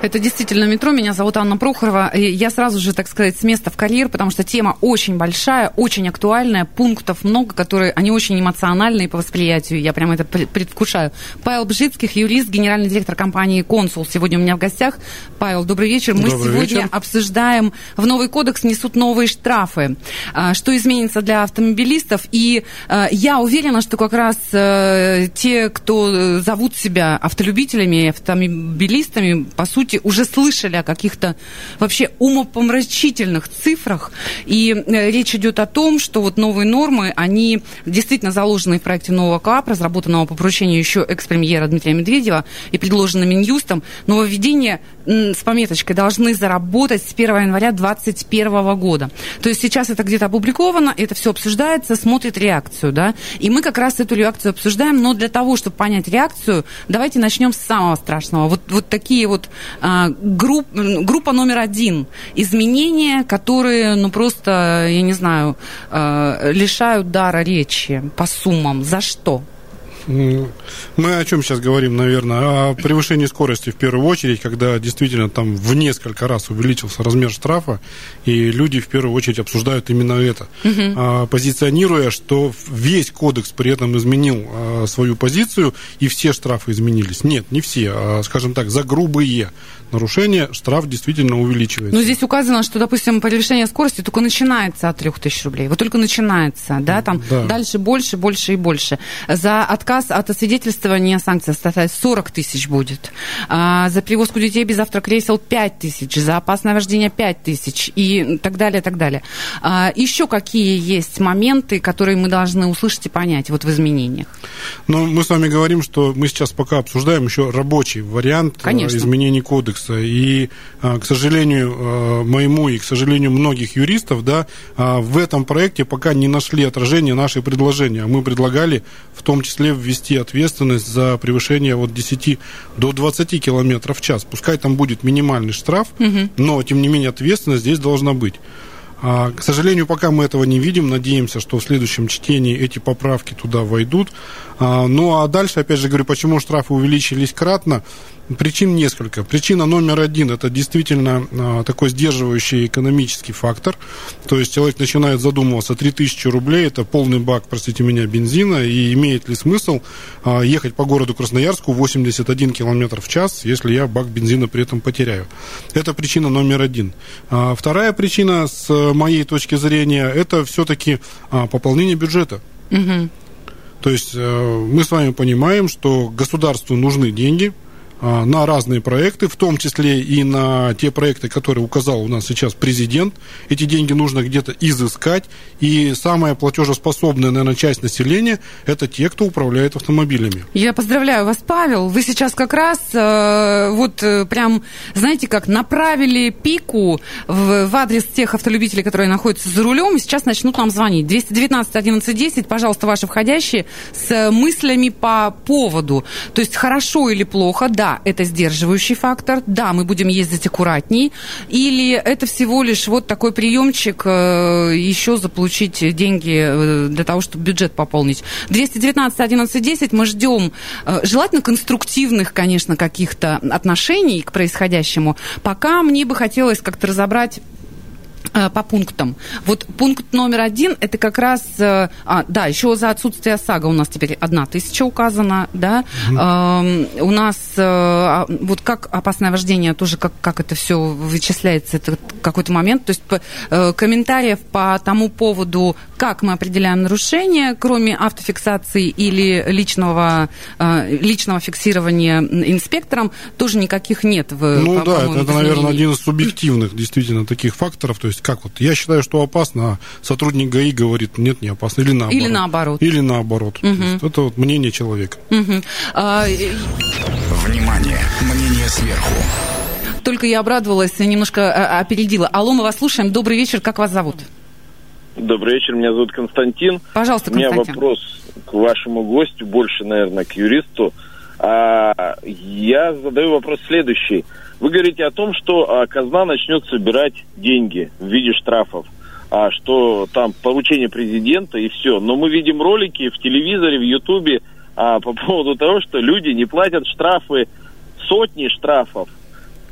Это действительно метро. Меня зовут Анна Прохорова. И я сразу же, так сказать, с места в карьер, потому что тема очень большая, очень актуальная, пунктов много, которые, они очень эмоциональные по восприятию. Я прямо это предвкушаю. Павел Бжицких, юрист, генеральный директор компании «Консул». Сегодня у меня в гостях. Павел, добрый вечер. Мы добрый сегодня вечер. обсуждаем, в новый кодекс несут новые штрафы. А, Что изменится для автомобилистов? И а, я уверена, что как раз э, те, кто э, зовут себя автолюбителями, автомобилистами, по сути, уже слышали о каких-то вообще умопомрачительных цифрах. И э, речь идет о том, что вот новые нормы, они действительно заложены в проекте нового КАП, разработанного по поручению еще экс-премьера Дмитрия Медведева и предложено Минюстом. Нововведения с пометочкой должны заработать с 1 января 2021 года. То есть сейчас это где-то опубликовано, это все обсуждается, смотрит реакцию, да. И мы как раз эту реакцию обсуждаем, но для того, чтобы понять реакцию, давайте начнем с самого страшного. Вот, вот такие вот групп, группа номер один. Изменения, которые, ну, просто, я не знаю, а, лишают дара речи по суммам. За что? Мы о чем сейчас говорим, наверное? О превышении скорости в первую очередь, когда действительно там в несколько раз увеличился размер штрафа, и люди в первую очередь обсуждают именно это, А, позиционируя, что весь кодекс при этом изменил а, свою позицию, и все штрафы изменились. Нет, не все, а, скажем так, за грубые нарушения штраф действительно увеличивается. Ну, здесь указано, что, допустим, превышение скорости только начинается от 3000 рублей. Вот только начинается, да, там Да. дальше больше, больше и больше. За отказ от освидетельствования санкция составит 40 тысяч будет. А, за перевозку детей без автокресел 5 тысяч. За опасное вождение 5 тысяч. И так далее, так далее. А, еще какие есть моменты, которые мы должны услышать и понять вот в изменениях? Но мы с вами говорим, что мы сейчас пока обсуждаем еще рабочий вариант э, Конечно. изменений кодекса. И, э, к сожалению, э, моему и, к сожалению, многих юристов, да, в этом проекте пока не нашли отражения наши предложения. Мы предлагали в том числе ввести ответственность за превышение от 10 до 20 километров в час. Пускай там будет минимальный штраф, но, тем не менее, ответственность здесь должна быть. А, К сожалению, пока мы этого не видим. Надеемся, что в следующем чтении эти поправки туда войдут. А, Ну а дальше, опять же говорю, почему штрафы увеличились кратно? Причин несколько. Причина номер один – это действительно а, такой сдерживающий экономический фактор. То есть человек начинает задумываться, 3000 рублей – это полный бак, простите меня, бензина, и имеет ли смысл а, ехать по городу Красноярску 81 километр в час, если я бак бензина при этом потеряю. Это причина номер один. Вторая причина, с моей точки зрения, это все-таки пополнение бюджета. То есть э, мы с вами понимаем, что государству нужны деньги на разные проекты, в том числе и на те проекты, которые указал у нас сейчас президент. Эти деньги нужно где-то изыскать. И самая платежеспособная, наверное, часть населения – это те, кто управляет автомобилями. Я поздравляю вас, Павел. Вы сейчас как раз э, вот э, прям, знаете как, направили пику в, в адрес тех автолюбителей, которые находятся за рулем, и сейчас начнут нам звонить. 219 11 10, пожалуйста, ваши входящие с мыслями по поводу. То есть хорошо или плохо, да, это сдерживающий фактор, да, мы будем ездить аккуратней, или это всего лишь вот такой приемчик э, еще заполучить деньги э, для того, чтобы бюджет пополнить. 219 11 10 мы ждем э, желательно конструктивных, конечно, каких-то отношений к происходящему. Пока мне бы хотелось как-то разобрать по пунктам. Вот пункт номер один, это как раз, э, а, да, еще за отсутствие ОСАГО у нас теперь одна тысяча указана, да. Эм, у нас э, а, вот как опасное вождение, тоже как, как это все вычисляется, это какой-то момент. То есть по- э, комментариев по тому поводу, как мы определяем нарушение, кроме автофиксации или личного, э, личного фиксирования инспектором, тоже никаких нет в Ну по- да, это, это, наверное, один из субъективных действительно таких факторов. То есть как вот, я считаю, что опасно, а сотрудник ГАИ говорит, нет, не опасно. Или наоборот. Или наоборот. Или наоборот. То есть это вот мнение человека. А, Внимание! Мнение сверху. Только я обрадовалась, немножко а, опередила. Алло, мы вас слушаем. Добрый вечер, как вас зовут? Добрый вечер, меня зовут Константин. Пожалуйста, Константин. У меня вопрос к вашему гостю, больше, наверное, к юристу. А, я задаю вопрос следующий. Вы говорите о том, что а, казна начнет собирать деньги в виде штрафов, а, что там поручение президента и все. Но мы видим ролики в телевизоре, в Ютубе а, по поводу того, что люди не платят штрафы, сотни штрафов.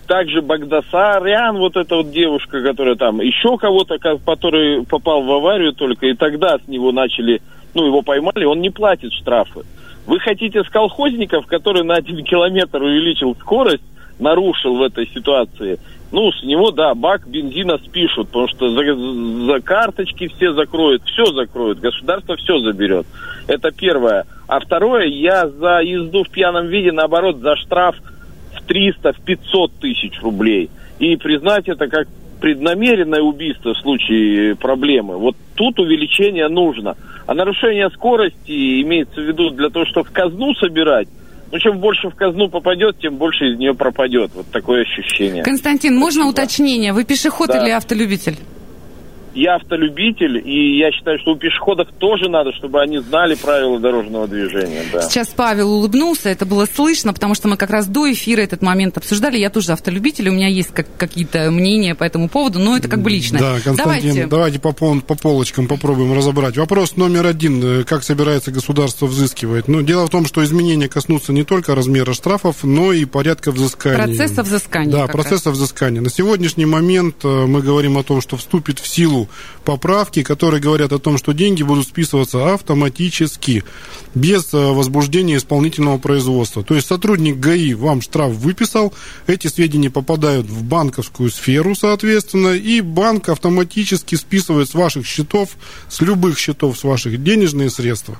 Также Багдасарян, вот эта вот девушка, которая там, еще кого-то, который попал в аварию только, и тогда с него начали, ну, его поймали, он не платит штрафы. Вы хотите с колхозников, который на один километр увеличил скорость, нарушил в этой ситуации, ну, с него, да, бак бензина спишут, потому что за, за карточки все закроют, все закроют, государство все заберет. Это первое. А второе, я за езду в пьяном виде, наоборот, за штраф в 300, в 500 тысяч рублей. И признать это как преднамеренное убийство в случае проблемы. Вот тут увеличение нужно. А нарушение скорости имеется в виду для того, чтобы в казну собирать, ну, чем больше в казну попадет, тем больше из нее пропадет. Вот такое ощущение. Константин, можно Спасибо. уточнение? Вы пешеход да. или автолюбитель? Я автолюбитель, и я считаю, что у пешеходов тоже надо, чтобы они знали правила дорожного движения. Да. Сейчас Павел улыбнулся, это было слышно, потому что мы как раз до эфира этот момент обсуждали. Я тоже автолюбитель, у меня есть как, какие-то мнения по этому поводу, но это как бы личное. Да, Константин, давайте, давайте по, по полочкам попробуем разобрать. Вопрос номер один. Как собирается государство взыскивать? Ну, дело в том, что изменения коснутся не только размера штрафов, но и порядка взыскания. Процесса взыскания. Да, процесса раз. взыскания. На сегодняшний момент э, мы говорим о том, что вступит в силу поправки, которые говорят о том, что деньги будут списываться автоматически, без э, возбуждения исполнительного производства. То есть сотрудник ГАИ вам штраф выписал, эти сведения попадают в банковскую сферу, соответственно, и банк автоматически списывает с ваших счетов, с любых счетов, с ваших денежные средства.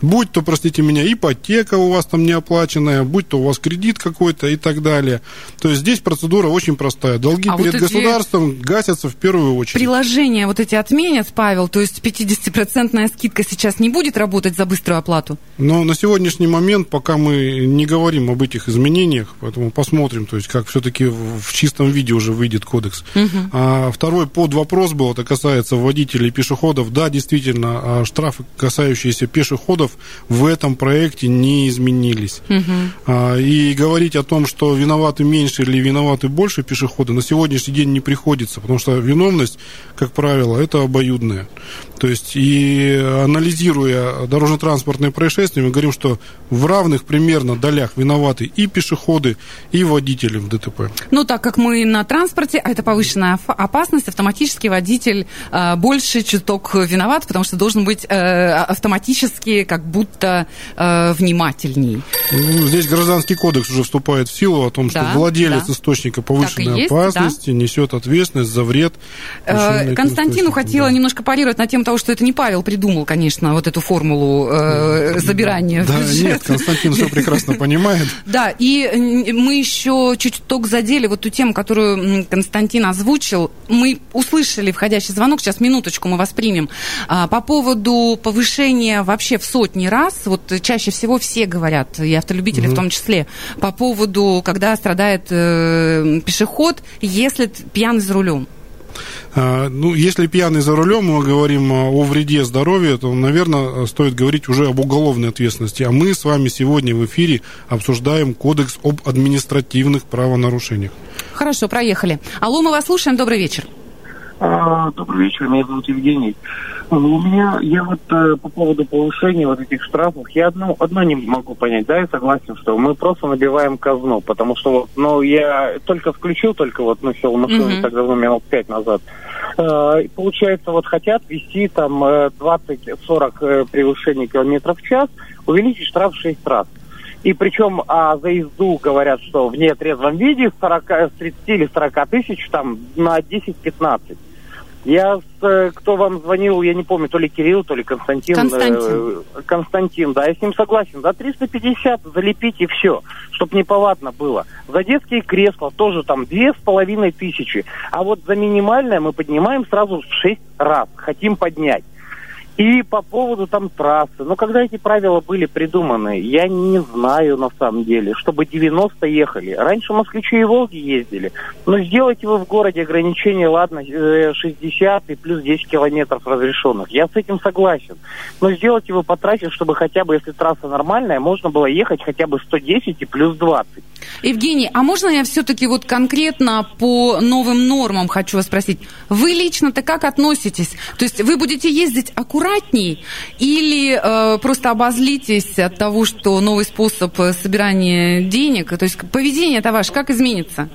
Будь то, простите меня, ипотека у вас там неоплаченная, будь то у вас кредит какой-то и так далее. То есть здесь процедура очень простая. Долги а перед вот государством гасятся в первую очередь. Приложения вот эти отменят, Павел, то есть 50% скидка сейчас не будет работать за быструю оплату? Но на сегодняшний момент, пока мы не говорим об этих изменениях, поэтому посмотрим, то есть как все-таки в чистом виде уже выйдет кодекс. Угу. А второй под вопрос был, это касается водителей и пешеходов. Да, действительно, а штрафы, касающиеся пешеходов, в этом проекте не изменились. Угу. И говорить о том, что виноваты меньше или виноваты больше пешеходы, на сегодняшний день не приходится, потому что виновность, как правило, это обоюдная. То есть, и анализируя дорожно-транспортные происшествия, мы говорим, что в равных примерно долях виноваты и пешеходы, и водители в ДТП. Ну, так как мы на транспорте, а это повышенная опасность, автоматически водитель э, больше чуток виноват, потому что должен быть э, автоматически как будто э, внимательней. Ну, здесь гражданский кодекс уже вступает в силу о том, что да, владелец да. источника повышенной есть, опасности да. несет ответственность за вред. Э, Константину хотела да. немножко парировать на тему того, что это не Павел придумал, конечно, вот эту формулу э, забирания да, нет, Константин все прекрасно понимает. Да, и мы еще чуть только задели вот ту тему, которую Константин озвучил. Мы услышали входящий звонок, сейчас минуточку мы воспримем. А, по поводу повышения вообще в сотни раз, вот чаще всего все говорят, и автолюбители угу. в том числе, по поводу, когда страдает э, пешеход, если пьяный за рулем. А, ну, если пьяный за рулем, мы говорим о вреде здоровью, то, наверное, стоит говорить уже об уголовной ответственности. А мы с вами сегодня в эфире обсуждаем кодекс об административных правонарушениях. Хорошо, проехали. Алло, мы вас слушаем. Добрый вечер. А, добрый вечер, меня зовут Евгений. У меня, я вот э, по поводу повышения вот этих штрафов, я одно, одно не могу понять, да, я согласен, что мы просто набиваем казну, потому что вот, ну, я только включил, только вот, ну, сел машину mm-hmm. так давно, минут пять назад. Э, получается, вот хотят вести там 20-40 э, превышений километров в час, увеличить штраф в 6 раз. И причем а за езду говорят, что в нетрезвом виде с, 40, с 30 или 40 тысяч там на 10-15. Я, э, кто вам звонил, я не помню, то ли Кирилл, то ли Константин. Константин. Э, Константин, да, я с ним согласен. За 350 залепить и все, чтобы неповадно было. За детские кресла тоже там две с половиной тысячи. А вот за минимальное мы поднимаем сразу в шесть раз, хотим поднять. И по поводу там трассы. Ну, когда эти правила были придуманы, я не знаю на самом деле, чтобы 90 ехали. Раньше москвичи и Волги ездили. Но сделайте вы в городе ограничение, ладно, 60 э, и плюс 10 километров разрешенных. Я с этим согласен. Но сделайте вы потратить, чтобы хотя бы, если трасса нормальная, можно было ехать хотя бы 110 и плюс 20. Евгений, а можно я все-таки вот конкретно по новым нормам хочу вас спросить? Вы лично-то как относитесь? То есть вы будете ездить аккуратней или э, просто обозлитесь от того, что новый способ собирания денег? То есть поведение это ваше как изменится?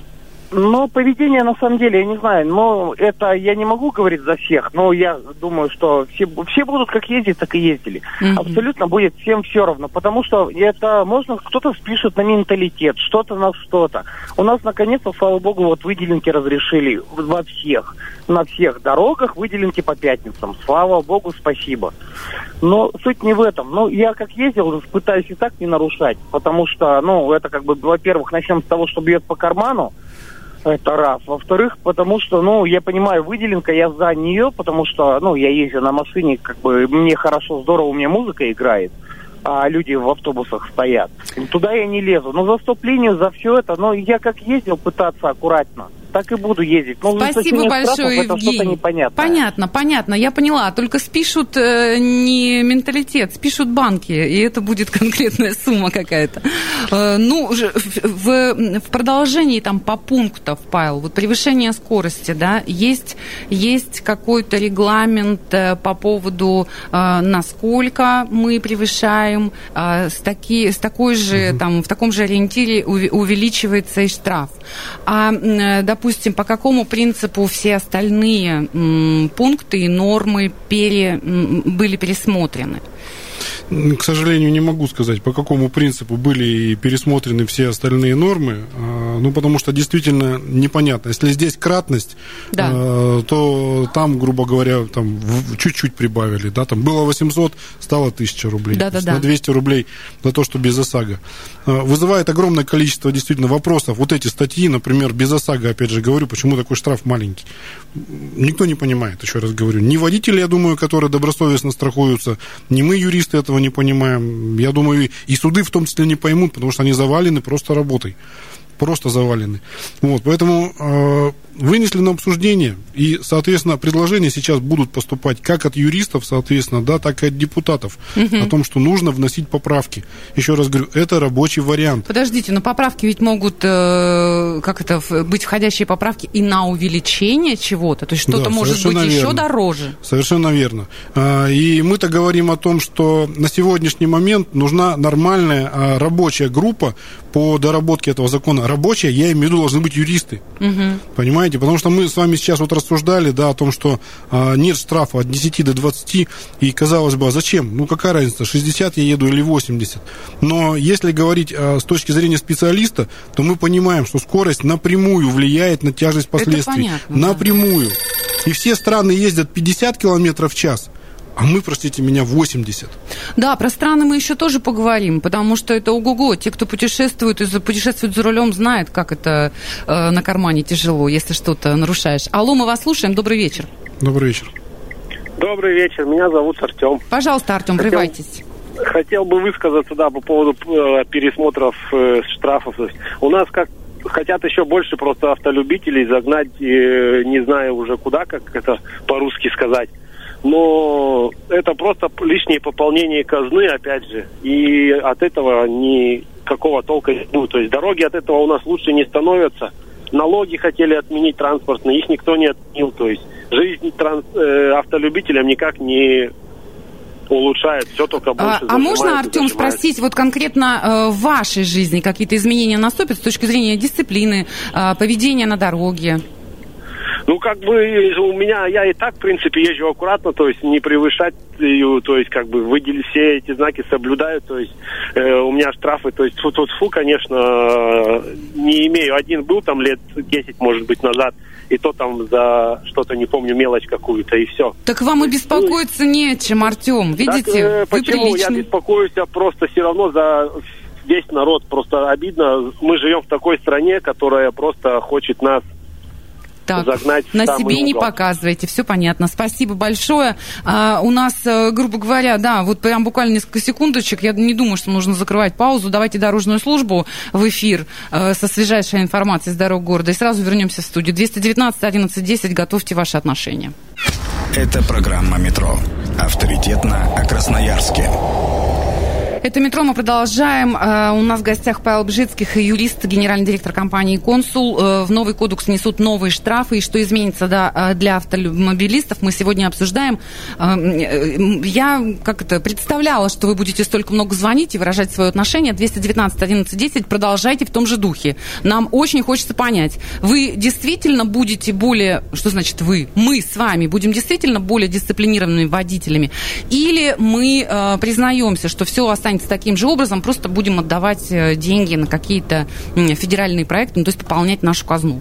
Ну, поведение, на самом деле, я не знаю, но это я не могу говорить за всех, но я думаю, что все, все будут как ездить, так и ездили. Mm-hmm. Абсолютно будет всем все равно, потому что это можно, кто-то спишет на менталитет, что-то на что-то. У нас, наконец-то, слава богу, вот выделенки разрешили во всех, на всех дорогах выделенки по пятницам. Слава богу, спасибо. Но суть не в этом. Ну, я как ездил, пытаюсь и так не нарушать, потому что, ну, это как бы, во-первых, начнем с того, что бьет по карману, это раз. Во-вторых, потому что, ну, я понимаю, выделенка, я за нее, потому что, ну, я езжу на машине, как бы, мне хорошо, здорово, у меня музыка играет, а люди в автобусах стоят. Туда я не лезу. Но за стоп-линию, за все это, ну, я как ездил пытаться аккуратно так и буду ездить. Но Спасибо большое, штрафов, Евгений. Понятно, понятно, я поняла. Только спишут э, не менталитет, спишут банки, и это будет конкретная сумма какая-то. Э, ну, в, в продолжении там по пунктам, Павел, вот превышение скорости, да, есть, есть какой-то регламент э, по поводу, э, насколько мы превышаем, э, с, таки, с такой же, угу. там, в таком же ориентире увеличивается и штраф. А, э, допустим, допустим, по какому принципу все остальные пункты и нормы пере, были пересмотрены? К сожалению, не могу сказать, по какому принципу были пересмотрены все остальные нормы, а, ну, потому что действительно непонятно. Если здесь кратность, да. А, то там, грубо говоря, там чуть-чуть прибавили, да, там было 800, стало 1000 рублей. Да, да, да. На 200 рублей за то, что без ОСАГО. А, вызывает огромное количество действительно вопросов. Вот эти статьи, например, без ОСАГО, опять же говорю, почему такой штраф маленький. Никто не понимает, еще раз говорю. Ни водители, я думаю, которые добросовестно страхуются, ни мы, юристы, этого не понимаем. Я думаю, и суды в том числе не поймут, потому что они завалены просто работой просто завалены. Вот, поэтому э, вынесли на обсуждение, и, соответственно, предложения сейчас будут поступать как от юристов, соответственно, да, так и от депутатов угу. о том, что нужно вносить поправки. Еще раз говорю, это рабочий вариант. Подождите, но поправки ведь могут, э, как это, быть входящие поправки и на увеличение чего-то, то есть что-то да, может быть верно. еще дороже. Совершенно верно. А, и мы-то говорим о том, что на сегодняшний момент нужна нормальная а, рабочая группа по доработке этого закона. Рабочая, я имею в виду, должны быть юристы. Угу. Понимаете? Потому что мы с вами сейчас вот рассуждали, да, о том, что а, нет штрафа от 10 до 20, и казалось бы, а зачем? Ну, какая разница, 60 я еду или 80? Но если говорить а, с точки зрения специалиста, то мы понимаем, что скорость напрямую влияет на тяжесть последствий. Это понятно, напрямую. Да. И все страны ездят 50 километров в час – а мы, простите меня, 80. Да, про страны мы еще тоже поговорим, потому что это ого-го. Те, кто путешествует и путешествует за рулем, знают, как это э, на кармане тяжело, если что-то нарушаешь. Алло, мы вас слушаем. Добрый вечер. Добрый вечер. Добрый вечер. Меня зовут Артем. Пожалуйста, Артем, Хотел... врывайтесь хотел бы высказаться, да, по поводу э, пересмотров э, штрафов. У нас как хотят еще больше просто автолюбителей загнать, э, не знаю уже куда, как это по-русски сказать но это просто лишнее пополнение казны, опять же, и от этого никакого толка не будет. То есть дороги от этого у нас лучше не становятся. Налоги хотели отменить транспортные, их никто не отменил. То есть жизнь транс, э, автолюбителям никак не улучшает, все только а, больше А, а можно, Артем, спросить, вот конкретно э, в вашей жизни какие-то изменения наступят с точки зрения дисциплины, э, поведения на дороге? Ну, как бы у меня, я и так, в принципе, езжу аккуратно, то есть не превышать ее, то есть как бы выделить все эти знаки соблюдаю, то есть э, у меня штрафы, то есть тут фу конечно, не имею. Один был там лет 10, может быть, назад, и то там за что-то, не помню, мелочь какую-то, и все. Так вам и беспокоиться ну, не о чем, Артем, видите? Так, э, почему? Приличный. Я беспокоюсь просто все равно за весь народ. Просто обидно. Мы живем в такой стране, которая просто хочет нас так, загнать на себе не угол. показывайте, все понятно. Спасибо большое. А, у нас, э, грубо говоря, да, вот прям буквально несколько секундочек. Я не думаю, что нужно закрывать паузу. Давайте дорожную службу в эфир э, со свежайшей информацией с дорог города. И сразу вернемся в студию. 219 11 10. Готовьте ваши отношения. Это программа «Метро». Авторитетно о Красноярске. Это «Метро». Мы продолжаем. Э, У нас в гостях Павел Бжицких, юрист, генеральный директор компании «Консул». Э, В новый кодекс несут новые штрафы. И что изменится да, э, для автомобилистов, мы сегодня обсуждаем. Я как это представляла, что вы будете столько много звонить и выражать свое отношение. 219 11 10. Продолжайте в том же духе. Нам очень хочется понять, вы действительно будете более... Что значит вы? Мы с вами будем действительно более дисциплинированными водителями? Или мы признаемся, что все останется таким же образом, просто будем отдавать э, деньги на какие-то федеральные проекты, ну, то есть пополнять нашу казну.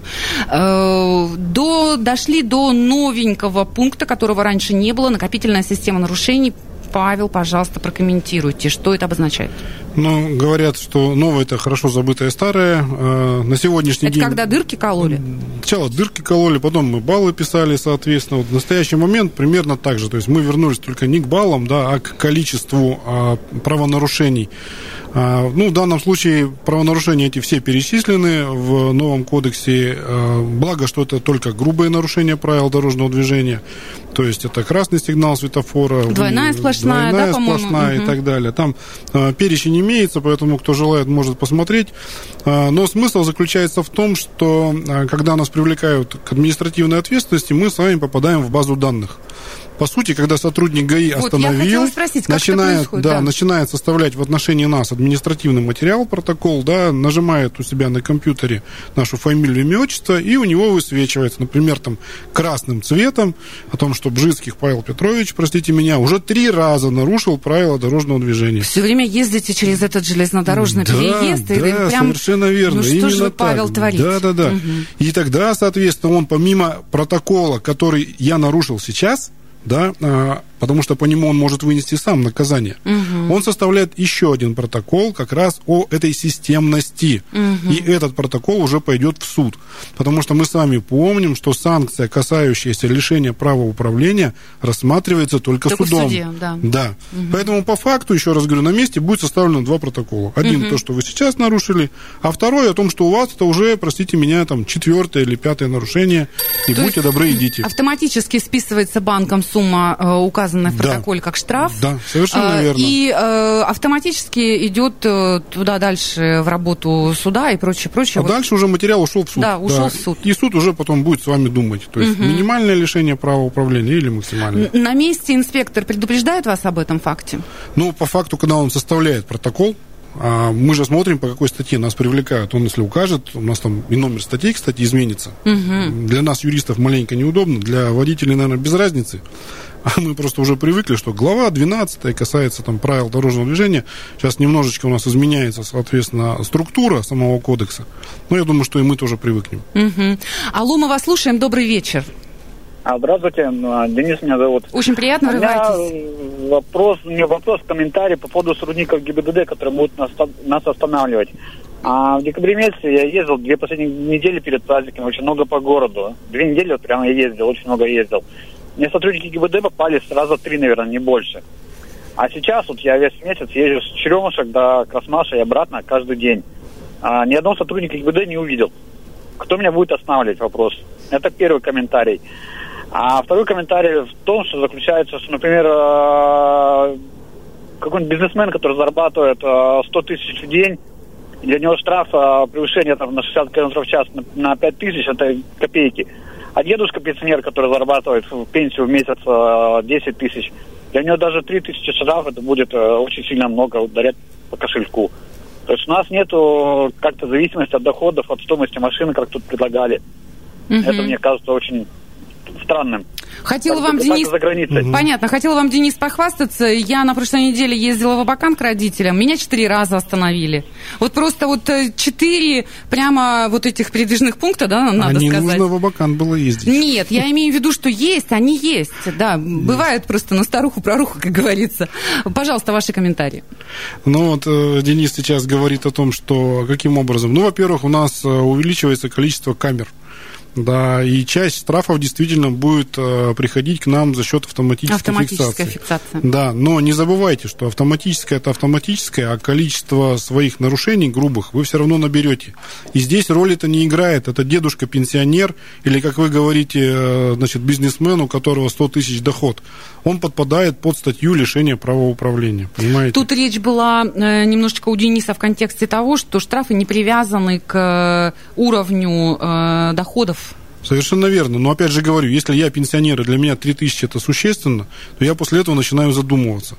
Э, До, дошли до новенького пункта, которого раньше не было, накопительная система нарушений. Павел, пожалуйста, прокомментируйте, что это обозначает. Ну, говорят, что новое это хорошо забытое старое. Э, На сегодняшний Это день... когда дырки кололи? Сначала дырки кололи, потом мы баллы писали, соответственно. Вот в настоящий момент примерно так же. То есть мы вернулись только не к баллам, да, а к количеству а, правонарушений. А, ну, в данном случае правонарушения эти все перечислены в новом кодексе. А, благо, что это только грубые нарушения правил дорожного движения. То есть это красный сигнал светофора. Двойная сплошная, двойная да, сплошная Мгм. и так далее. Там а, перечень имеется, поэтому кто желает, может посмотреть. Но смысл заключается в том, что когда нас привлекают к административной ответственности, мы с вами попадаем в базу данных. По сути, когда сотрудник ГАИ Вот, остановил, хотела спросить, начинает, да, да. начинает составлять в отношении нас административный материал, протокол, да, нажимает у себя на компьютере нашу фамилию, имя, отчество, и у него высвечивается, например, там красным цветом о том, что Бжицких Павел Петрович, простите меня, уже три раза нарушил правила дорожного движения. Все время ездите через этот железнодорожный Да, переезд. и да, прям... совершенно верно. Ну что Именно же вы, так. Павел, творите? Да, да, да. Мгм. И тогда, соответственно, он помимо протокола, который я нарушил сейчас, да, а, потому что по нему он может вынести сам наказание. Он составляет еще один протокол как раз о этой системности. И этот протокол уже пойдет в суд. Потому что мы с вами помним, что санкция, касающаяся лишения права управления, рассматривается только, Только в судом. суде, да. Да. Поэтому по факту, еще раз говорю, на месте будет составлено два протокола. Один то, что вы сейчас нарушили, а второй о том, что у вас это уже, простите меня, там четвертое или пятое нарушение. И То будьте добры, идите. Автоматически списывается банком сумма, э, указанная в Да. протоколе как штраф. Да, совершенно А, верно. И э, автоматически идет э, туда дальше в работу суда и прочее, прочее. А Вот дальше уже материал ушел в суд. Да, ушел в суд. И суд уже потом будет с вами думать. То есть минимальное лишение права управления или максимальное. На месте инспектор предупреждает вас об этом факте? Ну, по факту, когда он составляет протокол, а, мы же смотрим, по какой статье нас привлекают. Он, если укажет, у нас там и номер статьи, кстати, изменится. Для нас, юристов, маленько неудобно, для водителей, наверное, без разницы. А мы просто уже привыкли, что глава 12 касается там правил дорожного движения. Сейчас немножечко у нас изменяется, соответственно, структура самого кодекса. Но я думаю, что и мы тоже привыкнем. Мгм. Алло, мы вас слушаем. Добрый вечер. А, Здравствуйте, а, Денис меня зовут. Очень приятно, У меня врывайтесь. э, вопрос, не вопрос, комментарий по поводу сотрудников ГИБДД, которые будут нас, нас останавливать. А в декабре месяце я ездил две последние недели перед праздниками, очень много по городу. Две недели вот прямо я ездил, очень много ездил. Мне сотрудники ГИБДД попали сразу три, наверное, не больше. А сейчас вот я весь месяц езжу с Черемушек до Красмаша и обратно каждый день. А, ни одного сотрудника ГИБДД не увидел. Кто меня будет останавливать, вопрос. Это первый комментарий. А второй комментарий в том, что заключается, что, например, э, какой-нибудь бизнесмен, который зарабатывает э, 100 тысяч в день, для него штраф превышение там, на 60 км в час на 5 тысяч, это копейки. А дедушка-пенсионер, который зарабатывает в пенсию в месяц э, 10 тысяч, для него даже 3 тысячи штраф, это будет э, очень сильно много ударять по кошельку. То есть у нас нету как-то зависимости от доходов, от стоимости машины, как тут предлагали. Мгм. Это мне кажется очень странным. Хотела вам, Денис... за границей. Понятно. Хотела вам, Денис, похвастаться. Я на прошлой неделе ездила в Абакан к родителям. Меня четыре раза остановили. Вот просто вот э, четыре прямо вот этих передвижных пункта, да, надо а не сказать. нужно в Абакан было ездить. Нет, я имею в виду, что есть, они есть, да. Бывает просто на старуху проруху, как говорится. Пожалуйста, ваши комментарии. Ну вот э, Денис сейчас говорит о том, что каким образом. Ну, во-первых, у нас э, увеличивается количество камер. Да, и часть штрафов действительно будет э, приходить к нам за счет автоматической, Автоматическая фиксации. фиксация. Да, но не забывайте, что автоматическое это автоматическое, а количество своих нарушений грубых вы все равно наберете. И здесь роль это не играет. Это дедушка-пенсионер или, как вы говорите, э, значит, бизнесмен, у которого 100 тысяч доход. Он подпадает под статью лишения права управления. Понимаете? Тут речь была э, немножечко у Дениса в контексте того, что штрафы не привязаны к э, уровню э, доходов. Совершенно верно. Но опять же говорю, если я пенсионер, и для меня 3000 это существенно, то я после этого начинаю задумываться.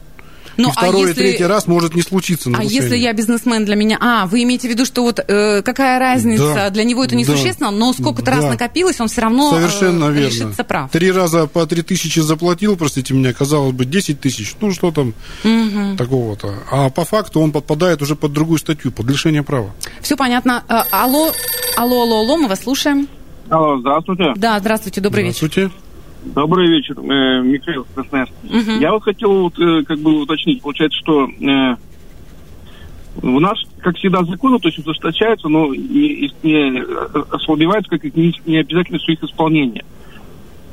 Ну, и второй, а и третий раз может не случиться А нарушение. если я бизнесмен для меня... А, вы имеете в виду, что вот э, какая разница, Да. для него это Да. несущественно, но сколько-то раз Да. накопилось, он все равно э, Совершенно верно. лишится прав. Три раза по три тысячи заплатил, простите меня, казалось бы, 10 тысяч. Ну, что там такого-то. А по факту он подпадает уже под другую статью, под лишение права. Все понятно. Э, алло, алло, алло, алло, мы вас слушаем. Алло, здравствуйте. Да, здравствуйте, добрый вечер. Здравствуйте. Добрый вечер, э, Михаил Красноярск. Мгм. Я вот хотел вот, э, как бы уточнить, получается, что э, у нас, как всегда, законы, то есть ужесточаются, но не, не ослабеваются, как и не, не обязательно их исполнение.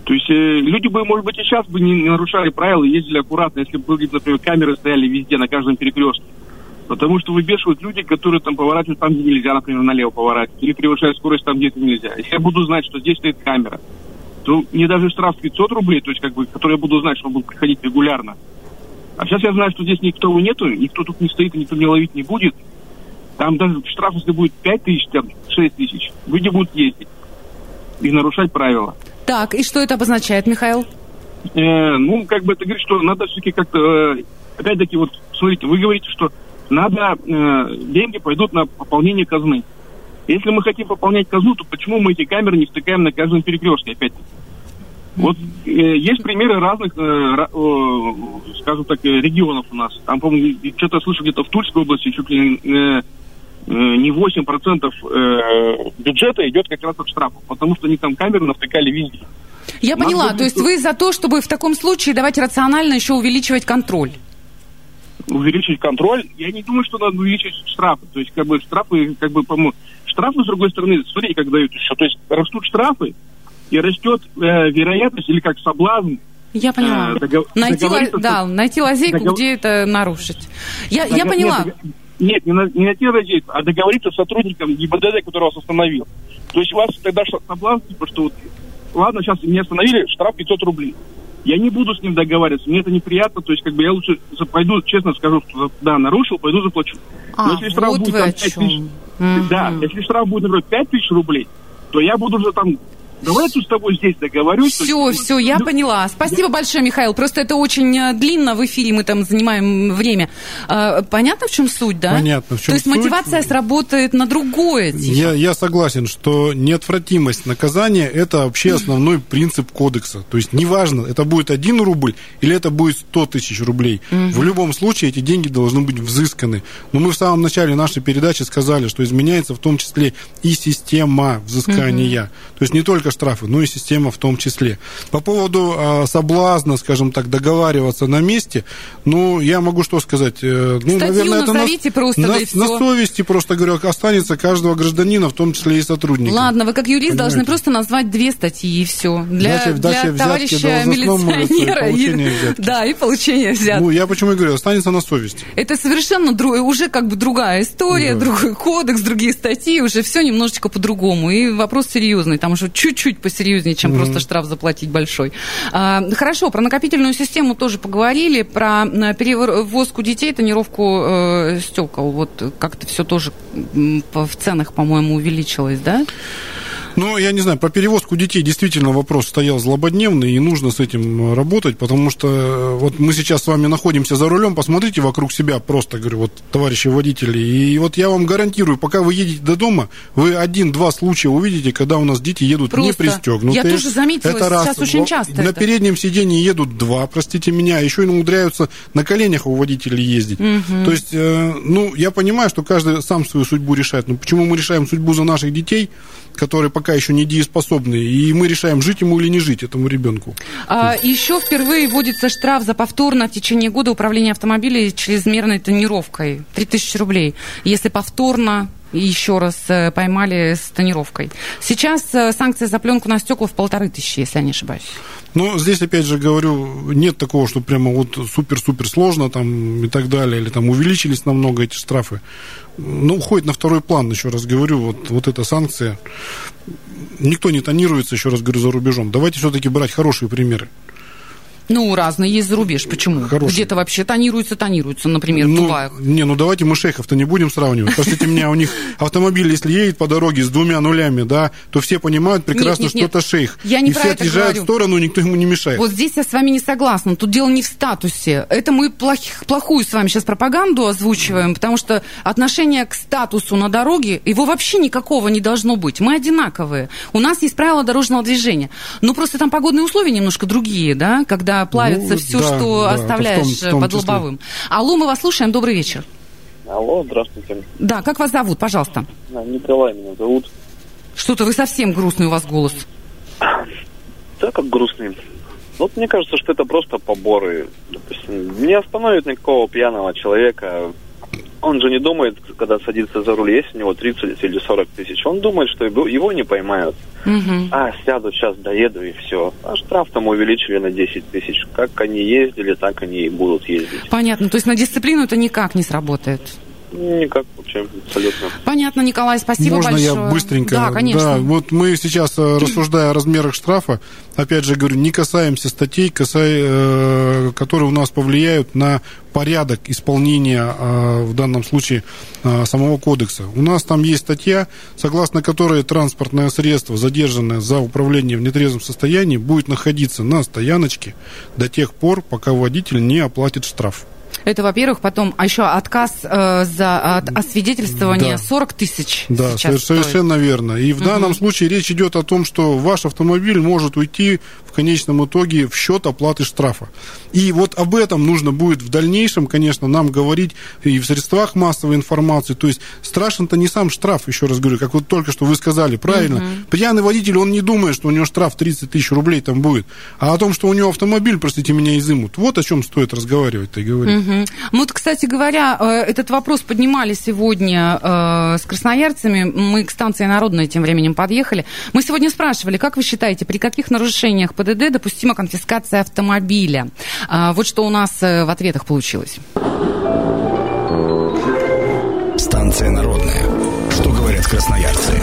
То есть э, люди бы, может быть, и сейчас бы не, не нарушали правила, ездили аккуратно, если бы, были, например, камеры стояли везде, на каждом перекрестке. Потому что выбешивают люди, которые там поворачивают там, где нельзя, например, налево поворачивать, или превышают скорость там, где это нельзя. Если я буду знать, что здесь стоит камера, то мне даже штраф 500 рублей, то есть как бы, который я буду знать, что он будет приходить регулярно. А сейчас я знаю, что здесь никого нету, никто тут не стоит, никто не ловить не будет. Там даже штраф, если будет 5 тысяч, там 6 тысяч, люди будут ездить и нарушать правила. Так, и что это обозначает, Михаил? Э, ну, как бы это говорит, что надо все-таки как-то, э, опять-таки, вот, смотрите, вы говорите, что надо, э, деньги пойдут на пополнение казны. Если мы хотим пополнять казну, то почему мы эти камеры не втыкаем на каждом перекрестке, опять-таки? Вот э, есть примеры разных, э, э, скажем так, э, регионов у нас. Там, по-моему, что-то я слышал где-то в Тульской области чуть ли э, э, не 8% э, бюджета идет как раз от штрафов, потому что они там камеры навтыкали везде. Я поняла, то есть вы за то, чтобы в таком случае давать рационально еще увеличивать контроль. Увеличить контроль. Я не думаю, что надо увеличить штрафы. То есть, как бы, штрафы, как бы, по-моему, штрафы, с другой стороны, смотрите, как дают еще. То есть, растут штрафы, и растет э, вероятность, или как соблазн, Я поняла. э, догов- Найти, с- да, найти лазейку, догов- где это нарушить. Я, я дого- поняла. Нет, не, на, не найти лазейку, а договориться с сотрудником ГИБДД, который вас остановил. То есть, у вас тогда соблазн, типа, что вот, ладно, сейчас меня остановили, штраф 500 рублей. Я не буду с ним договариваться, мне это неприятно, то есть, как бы, я лучше пойду, честно скажу, что, да, нарушил, пойду заплачу. А, Но если штраф вот будет там, о 5 тысяч. Мгм. да, если штраф будет, например, 5 тысяч рублей, то я буду уже там, давай я тут с тобой здесь договорюсь. Все, есть, все, я ну, поняла. Спасибо большое, Михаил. Просто это очень э, длинно в эфире, мы там занимаем время. А, Понятно, в чем суть, да? Понятно, в чем То есть суть. мотивация сработает на другое. типа. Я, я согласен, что неотвратимость наказания – это вообще основной принцип кодекса. То есть неважно, это будет 1 рубль или это будет 100 тысяч рублей. В любом случае эти деньги должны быть взысканы. Но мы в самом начале нашей передачи сказали, что изменяется в том числе и система взыскания. То есть не только штрафы, но и система в том числе. По поводу а, соблазна, скажем так, договариваться на месте, ну, я могу что сказать? Э, Ну, Статью наверное, это на- просто, на, да и на совести, просто говорю, останется каждого гражданина, в том числе и сотрудника. Ладно, вы как юрист должны Понимаете? просто назвать две статьи и все. Для, Дача- дача для взятки товарища и милиционера. получение взятки. Да, и получение взятки. Ну, я почему и говорю, останется на совести. Это совершенно дру- уже как бы другая история, Да. другой кодекс, другие статьи, уже все немножечко по-другому. И вопрос серьезный, там уже чуть-чуть посерьезнее, чем просто штраф заплатить большой. А, хорошо, про накопительную систему тоже поговорили, про э, перевозку детей, тонировку э, стекол. Вот как-то все тоже в ценах, по-моему, увеличилось, да? Ну, я не знаю, про перевозку детей действительно вопрос стоял злободневный, и нужно с этим э, работать, потому что э, вот мы сейчас с вами находимся за рулем, посмотрите вокруг себя просто, говорю, вот, товарищи водители, и вот я вам гарантирую, пока вы едете до дома, вы один-два случая увидите, когда у нас дети едут не Просто. пристегнутые. Я тоже заметила, Это раз. сейчас очень часто На это. переднем сиденье едут два, простите меня, еще и умудряются на коленях у водителей ездить. То есть, э, ну, я понимаю, что каждый сам свою судьбу решает, но почему мы решаем судьбу за наших детей, которые пока еще не дееспособны, и мы решаем, жить ему или не жить этому ребенку. А, еще впервые вводится штраф за повторно в течение года управление автомобилем чрезмерной тонировкой. 3000 рублей. Если повторно еще раз э, поймали с тонировкой. Сейчас э, санкция за пленку на стекла в полторы тысячи, если я не ошибаюсь. Ну, здесь, опять же, говорю, нет такого, что прямо вот супер-супер сложно там и так далее, или там увеличились намного эти штрафы. Ну, уходит на второй план, еще раз говорю, вот, вот эта санкция. Никто не тонируется, еще раз говорю, за рубежом. Давайте все-таки брать хорошие примеры. Ну, разные есть за рубеж. Почему? Хороший. Где-то вообще тонируются, тонируются, например, ну, в Дубаях. Не, ну давайте мы шейхов-то не будем сравнивать. Пошлите меня, у них автомобиль, если едет по дороге с двумя нулями, да, то все понимают прекрасно, что это шейх. Я не И все отъезжают в сторону, никто ему не мешает. Вот здесь я с вами не согласна. Тут дело не в статусе. Это мы плохих, плохую с вами сейчас пропаганду озвучиваем, потому что отношение к статусу на дороге, его вообще никакого не должно быть. Мы одинаковые. У нас есть правила дорожного движения. Но просто там погодные условия немножко другие, да, когда плавится Ну, все, да, что да, это в оставляешь том- в том под числе. лобовым. Алло, мы вас слушаем. Добрый вечер. Алло, здравствуйте. Да, как вас зовут, пожалуйста? Николай меня зовут. Что-то вы совсем грустный у вас голос. Да, как грустный. Вот мне кажется, что это просто поборы. Допустим, не остановит никакого пьяного человека. Он же не думает, когда садится за руль, есть у него 30 или 40 тысяч. Он думает, что его его не поймают. Мгм. А, сяду, сейчас доеду и все. А штраф там увеличили на 10 тысяч. Как они ездили, так они и будут ездить. Понятно. То есть на дисциплину это никак не сработает. Никак вообще, абсолютно. Понятно, Николай, спасибо Можно большое. я быстренько? Да, конечно. Да, вот мы сейчас, э, рассуждая о размерах штрафа, опять же говорю, не касаемся статей, касай- э, которые у нас повлияют на порядок исполнения, э, в данном случае, э, самого кодекса. У нас там есть статья, согласно которой транспортное средство, задержанное за управление в нетрезвом состоянии, будет находиться на стояночке до тех пор, пока водитель не оплатит штраф. Это, во-первых, потом, а еще отказ э, за от освидетельствование Да. 40 тысяч Да, сейчас совер- стоит. совершенно верно. И в данном случае речь идет о том, что ваш автомобиль может уйти в конечном итоге в счет оплаты штрафа. И вот об этом нужно будет в дальнейшем, конечно, нам говорить и в средствах массовой информации. То есть страшен-то не сам штраф, еще раз говорю, как вот только что вы сказали, правильно. Пьяный водитель, он не думает, что у него штраф 30 тысяч рублей там будет, а о том, что у него автомобиль, простите меня, изымут. Вот о чем стоит разговаривать-то и говорить. Мгм. Мы вот, кстати говоря, э, этот вопрос поднимали сегодня э, с красноярцами. Мы к станции Народной тем временем подъехали. Мы сегодня спрашивали, как вы считаете, при каких нарушениях ПДД допустима конфискация автомобиля? А, Вот что у нас э, в ответах получилось. Станция народная. Что говорят красноярцы?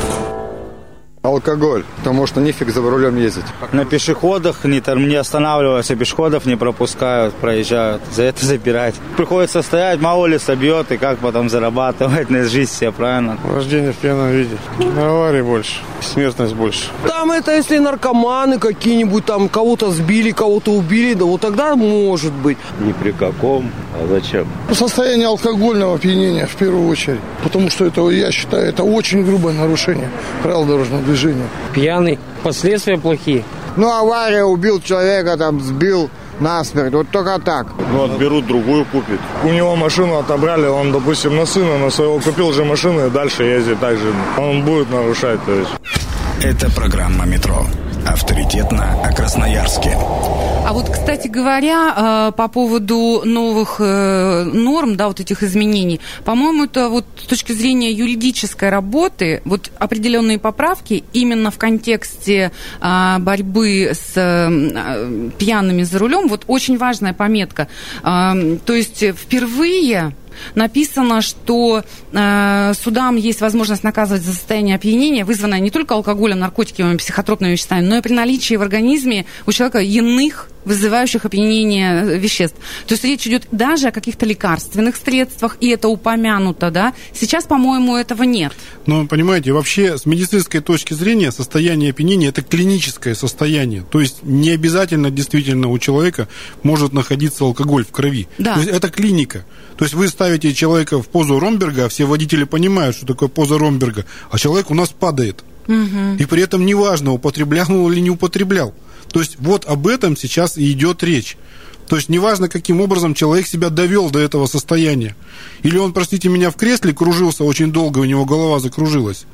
Алкоголь, потому что нифиг за рулем ездить. На пешеходах не, тор- не останавливаются, пешеходов не пропускают, проезжают. За это забирать. Приходится стоять, мало ли собьет, и как потом зарабатывать на жизнь себе, правильно? Рождение в пьяном виде. Аварий больше, смертность больше. Там это если наркоманы какие-нибудь, там кого-то сбили, кого-то убили, да вот тогда может быть. Ни при каком. А зачем? Состояние алкогольного опьянения в первую очередь. Потому что это, я считаю, это очень грубое нарушение правил дорожного движения. Пьяный, последствия плохие. Ну, авария, убил человека, там, сбил насмерть. Вот только так. Ну, отберут, другую купит. У него машину отобрали, он, допустим, на сына, на своего купил же машину и дальше ездит так же. Он будет нарушать, то есть. Это программа «Метро». Авторитетно о Красноярске. А вот, кстати говоря, э, по поводу новых э, норм, да, вот этих изменений, по-моему, это вот с точки зрения юридической работы, вот определенные поправки именно в контексте а, борьбы с э, пьяными за рулем, вот очень важная пометка. То есть впервые написано, что э, судам есть возможность наказывать за состояние опьянения, вызванное не только алкоголем, наркотиками, психотропными веществами, но и при наличии в организме у человека иных вызывающих опьянение веществ. То есть речь идет даже о каких-то лекарственных средствах, и это упомянуто, да. Сейчас, по-моему, этого нет. Но, понимаете, вообще с медицинской точки зрения состояние опьянения – это клиническое состояние. То есть не обязательно действительно у человека может находиться алкоголь в крови. Да. То есть это клиника. То есть вы ставите человека в позу Ромберга, а все водители понимают, что такое поза Ромберга, а человек у нас падает. И при этом неважно, употреблял он или не употреблял. То есть вот об этом сейчас и идет речь. То есть неважно, каким образом человек себя довел до этого состояния. Или он, простите меня, в кресле кружился очень долго, у него голова закружилась.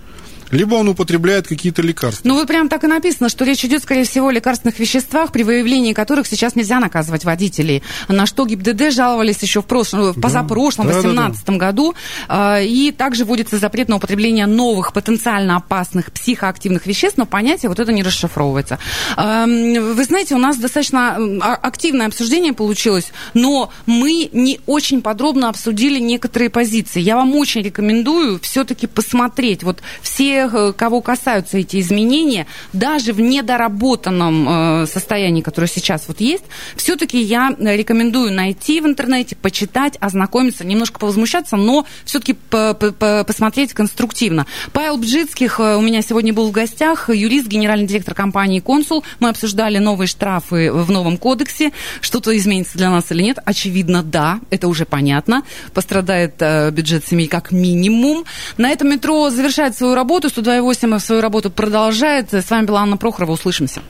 Либо он употребляет какие-то лекарства. Ну вот прям так и написано, что речь идет, скорее всего, о лекарственных веществах, при выявлении которых сейчас нельзя наказывать водителей. На что ГИБДД жаловались еще в прошлом, в позапрошлом, в Да, да, да. 2018 году. А, И также вводится запрет на употребление новых потенциально опасных психоактивных веществ, но понятие вот это не расшифровывается. Вы знаете, у нас достаточно а- активное обсуждение получилось, но мы не очень подробно обсудили некоторые позиции. Я вам очень рекомендую все-таки посмотреть вот все, э, кого касаются эти изменения, даже в недоработанном э, состоянии, которое сейчас вот есть, все-таки я рекомендую найти в интернете, почитать, ознакомиться, немножко повозмущаться, но все-таки посмотреть конструктивно. Павел Бжицких э, у меня сегодня был в гостях, юрист, генеральный директор компании «Консул». Мы обсуждали новые штрафы в новом кодексе. Что-то изменится для нас или нет? Очевидно, да, это уже понятно. Пострадает бюджет семей как минимум. На этом метро завершает свою работу. 102.8 свою работу продолжает. С вами была Анна Прохорова. Услышимся.